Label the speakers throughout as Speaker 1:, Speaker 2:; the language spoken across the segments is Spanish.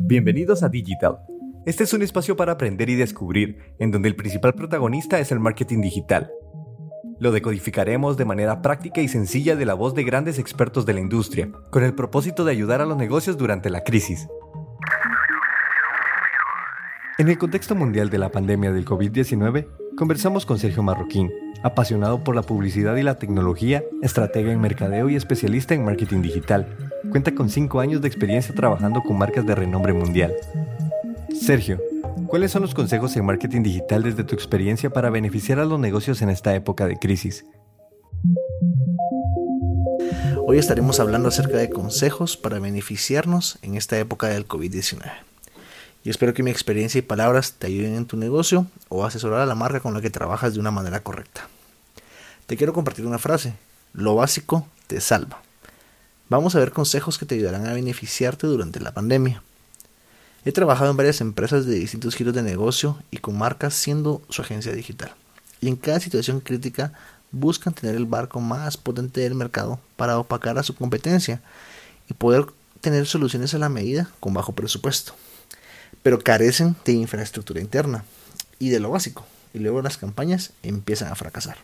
Speaker 1: Bienvenidos a Digital. Este es un espacio para aprender y descubrir, en donde el principal protagonista es el marketing digital. Lo decodificaremos de manera práctica y sencilla de la voz de grandes expertos de la industria, con el propósito de ayudar a los negocios durante la crisis. En el contexto mundial de la pandemia del COVID-19, conversamos con Sergio Marroquín, apasionado por la publicidad y la tecnología, estratega en mercadeo y especialista en marketing digital. Cuenta con 5 años de experiencia trabajando con marcas de renombre mundial. Sergio, ¿cuáles son los consejos en marketing digital desde tu experiencia para beneficiar a los negocios en esta época de crisis?
Speaker 2: Hoy estaremos hablando acerca de consejos para beneficiarnos en esta época del COVID-19. Y espero que mi experiencia y palabras te ayuden en tu negocio o asesorar a la marca con la que trabajas de una manera correcta. Te quiero compartir una frase. Lo básico te salva. Vamos a ver consejos que te ayudarán a beneficiarte durante la pandemia. He trabajado en varias empresas de distintos giros de negocio y con marcas siendo su agencia digital. Y en cada situación crítica buscan tener el barco más potente del mercado para opacar a su competencia y poder tener soluciones a la medida con bajo presupuesto. Pero carecen de infraestructura interna y de lo básico. Y luego las campañas empiezan a fracasar.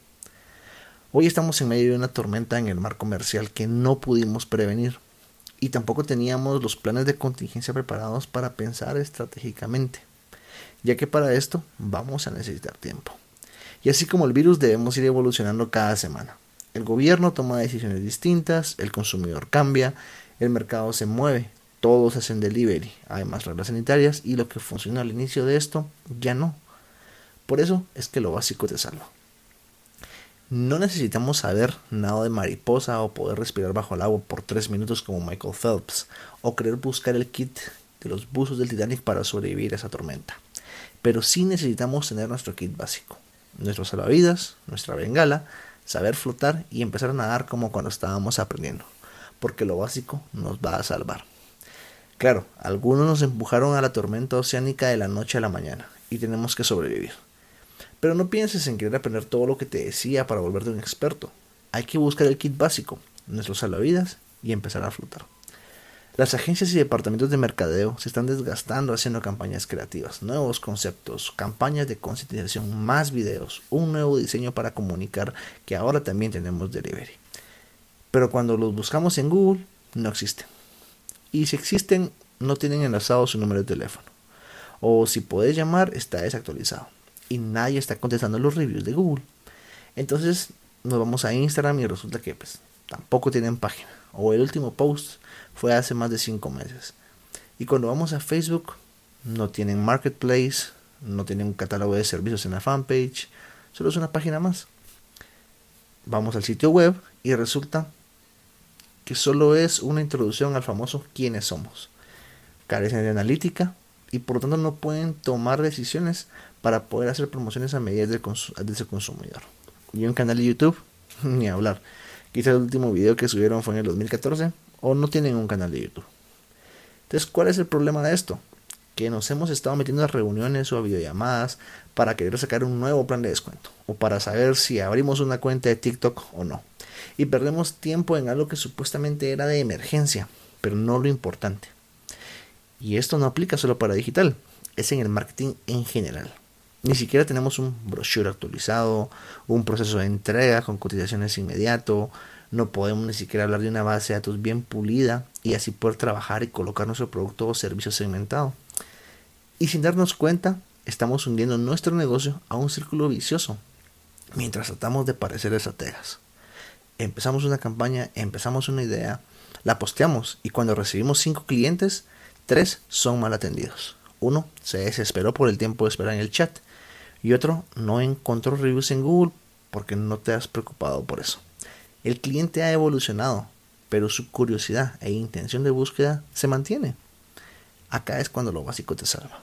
Speaker 2: Hoy estamos en medio de una tormenta en el mar comercial que no pudimos prevenir y tampoco teníamos los planes de contingencia preparados para pensar estratégicamente, ya que para esto vamos a necesitar tiempo. Y así como el virus debemos ir evolucionando cada semana. El gobierno toma decisiones distintas, el consumidor cambia, el mercado se mueve, todos hacen delivery, además reglas sanitarias y lo que funcionó al inicio de esto ya no. Por eso es que lo básico te salva. No necesitamos saber nada de mariposa o poder respirar bajo el agua por 3 minutos como Michael Phelps o querer buscar el kit de los buzos del Titanic para sobrevivir a esa tormenta. Pero sí necesitamos tener nuestro kit básico, nuestro salvavidas, nuestra bengala, saber flotar y empezar a nadar como cuando estábamos aprendiendo, porque lo básico nos va a salvar. Claro, algunos nos empujaron a la tormenta oceánica de la noche a la mañana y tenemos que sobrevivir. Pero no pienses en querer aprender todo lo que te decía para volverte un experto. Hay que buscar el kit básico, nuestros salvavidas y empezar a flotar. Las agencias y departamentos de mercadeo se están desgastando haciendo campañas creativas, nuevos conceptos, campañas de concientización, más videos, un nuevo diseño para comunicar que ahora también tenemos delivery. Pero cuando los buscamos en Google, no existen. Y si existen, no tienen enlazado su número de teléfono. O si puedes llamar, está desactualizado y nadie está contestando los reviews de Google. Entonces nos vamos a Instagram y resulta que pues tampoco tienen página. O el último post fue hace más de 5 meses. Y cuando vamos a Facebook no tienen marketplace, no tienen un catálogo de servicios en la fanpage, solo es una página más. Vamos al sitio web y resulta que solo es una introducción al famoso quiénes somos. Carecen de analítica y por lo tanto no pueden tomar decisiones para poder hacer promociones a medida de, ese consumidor. Y un canal de YouTube, ni hablar. Quizás el último video que subieron fue en el 2014 o no tienen un canal de YouTube. Entonces, ¿cuál es el problema de esto? Que nos hemos estado metiendo a reuniones o a videollamadas para querer sacar un nuevo plan de descuento o para saber si abrimos una cuenta de TikTok o no. Y perdemos tiempo en algo que supuestamente era de emergencia, pero no lo importante. Y esto no aplica solo para digital, es en el marketing en general. Ni siquiera tenemos un brochure actualizado, un proceso de entrega con cotizaciones inmediato, no podemos ni siquiera hablar de una base de datos bien pulida y así poder trabajar y colocar nuestro producto o servicio segmentado. Y sin darnos cuenta, estamos hundiendo nuestro negocio a un círculo vicioso mientras tratamos de parecer estrategas. Empezamos una campaña, empezamos una idea, la posteamos y cuando recibimos 5 clientes, 3 son mal atendidos. Uno se desesperó por el tiempo de esperar en el chat y otro no encontró reviews en Google porque no te has preocupado por eso. El cliente ha evolucionado, pero su curiosidad e intención de búsqueda se mantiene. Acá es cuando lo básico te salva.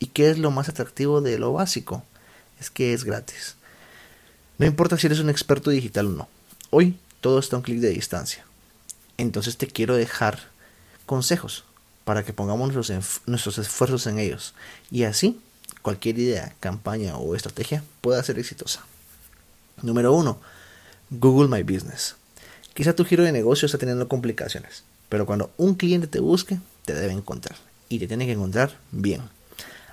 Speaker 2: ¿Y qué es lo más atractivo de lo básico? Es que es gratis. No importa si eres un experto digital o no. Hoy todo está a un clic de distancia. Entonces te quiero dejar consejos para que pongamos nuestros, nuestros esfuerzos en ellos. Y así cualquier idea, campaña o estrategia pueda ser exitosa. Número 1. Google My Business. Quizá tu giro de negocio está teniendo complicaciones, pero cuando un cliente te busque, te debe encontrar. Y te tiene que encontrar bien.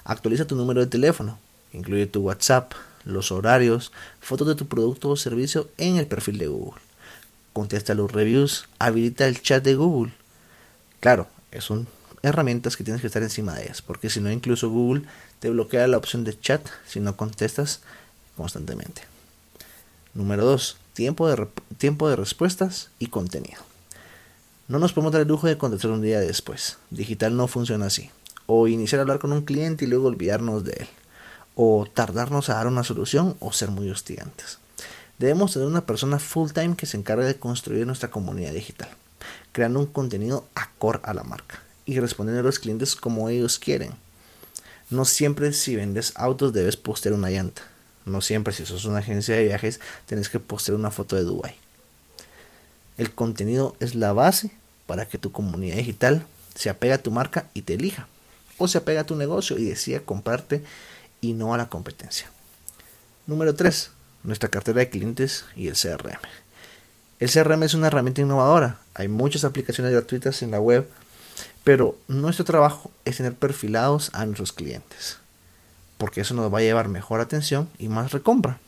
Speaker 2: Actualiza tu número de teléfono, incluye tu WhatsApp, los horarios, fotos de tu producto o servicio en el perfil de Google. Contesta los reviews, habilita el chat de Google. Claro, son herramientas que tienes que estar encima de ellas, porque si no, incluso Google te bloquea la opción de chat si no contestas constantemente. Número 2. Tiempo de, tiempo de respuestas y contenido. No nos podemos dar el lujo de contestar un día después. Digital no funciona así. O iniciar a hablar con un cliente y luego olvidarnos de él. O tardarnos a dar una solución o ser muy hostigantes. Debemos tener una persona full time que se encargue de construir nuestra comunidad digital, creando un contenido acorde a la marca y respondiendo a los clientes como ellos quieren. No siempre si vendes autos debes postear una llanta. No siempre si sos una agencia de viajes tienes que postear una foto de Dubai. El contenido es la base para que tu comunidad digital se apegue a tu marca y te elija. O se apega a tu negocio y decida comprarte y no a la competencia. Número 3. Nuestra cartera de clientes y el CRM. El CRM es una herramienta innovadora. Hay muchas aplicaciones gratuitas en la web, pero nuestro trabajo es tener perfilados a nuestros clientes porque eso nos va a llevar mejor atención y más recompra.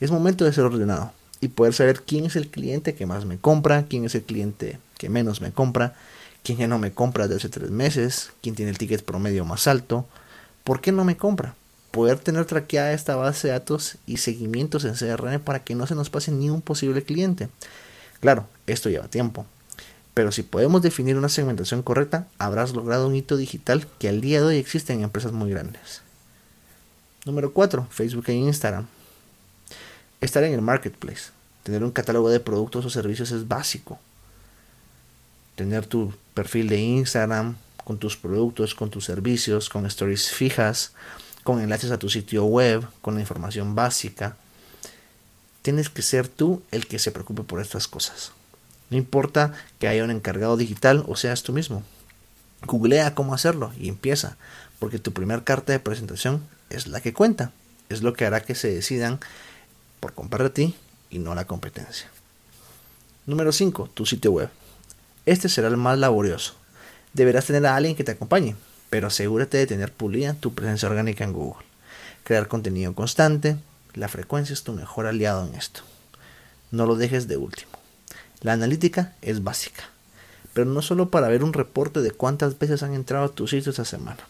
Speaker 2: Es momento de ser ordenado y poder saber quién es el cliente que más me compra, quién es el cliente que menos me compra, quién ya no me compra desde hace tres meses, quién tiene el ticket promedio más alto, por qué no me compra. Poder tener traqueada esta base de datos y seguimientos en CRM para que no se nos pase ni un posible cliente. Claro, esto lleva tiempo, pero si podemos definir una segmentación correcta, habrás logrado un hito digital que al día de hoy existe en empresas muy grandes. Número 4. Facebook e Instagram. Estar en el marketplace. Tener un catálogo de productos o servicios es básico. Tener tu perfil de Instagram con tus productos, con tus servicios, con stories fijas, con enlaces a tu sitio web, con la información básica. Tienes que ser tú el que se preocupe por estas cosas. No importa que haya un encargado digital o seas tú mismo. Googlea cómo hacerlo y empieza, porque tu primer carta de presentación es la que cuenta. Es lo que hará que se decidan por comprar de ti y no la competencia. Número 5. Tu sitio web. Este será el más laborioso. Deberás tener a alguien que te acompañe, pero asegúrate de tener pulida tu presencia orgánica en Google. Crear contenido constante. La frecuencia es tu mejor aliado en esto. No lo dejes de último. La analítica es básica, pero no solo para ver un reporte de cuántas veces han entrado a tu sitio esta semana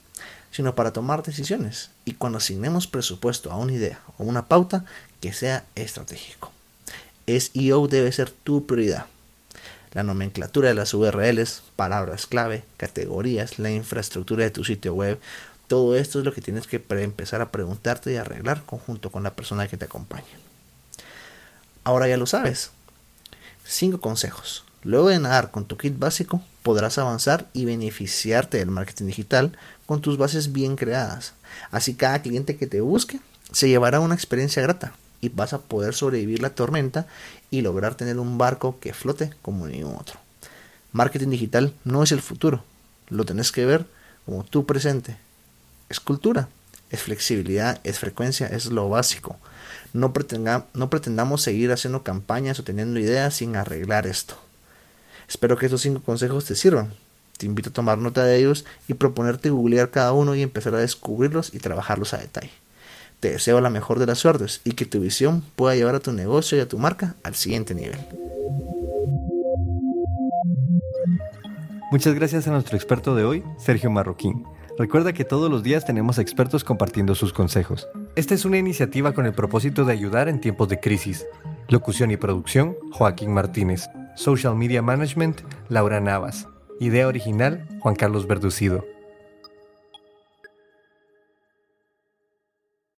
Speaker 2: sino para tomar decisiones y cuando asignemos presupuesto a una idea o una pauta que sea estratégico. SEO debe ser tu prioridad. La nomenclatura de las URLs, palabras clave, categorías, la infraestructura de tu sitio web, todo esto es lo que tienes que empezar a preguntarte y arreglar conjunto con la persona que te acompaña. Ahora ya lo sabes. 5 consejos. Luego de nadar con tu kit básico, podrás avanzar y beneficiarte del marketing digital con tus bases bien creadas. Así cada cliente que te busque se llevará una experiencia grata y vas a poder sobrevivir la tormenta y lograr tener un barco que flote como ningún otro. Marketing digital no es el futuro, lo tenés que ver como tu presente. Es cultura, es flexibilidad, es frecuencia, es lo básico. No, pretendamos seguir haciendo campañas o teniendo ideas sin arreglar esto. Espero que estos cinco consejos te sirvan. Te invito a tomar nota de ellos y proponerte googlear cada uno y empezar a descubrirlos y trabajarlos a detalle. Te deseo la mejor de las suertes y que tu visión pueda llevar a tu negocio y a tu marca al siguiente nivel.
Speaker 1: Muchas gracias a nuestro experto de hoy, Sergio Marroquín. Recuerda que todos los días tenemos expertos compartiendo sus consejos. Esta es una iniciativa con el propósito de ayudar en tiempos de crisis. Locución y producción, Joaquín Martínez. Social Media Management, Laura Navas. Idea original, Juan Carlos Verducido.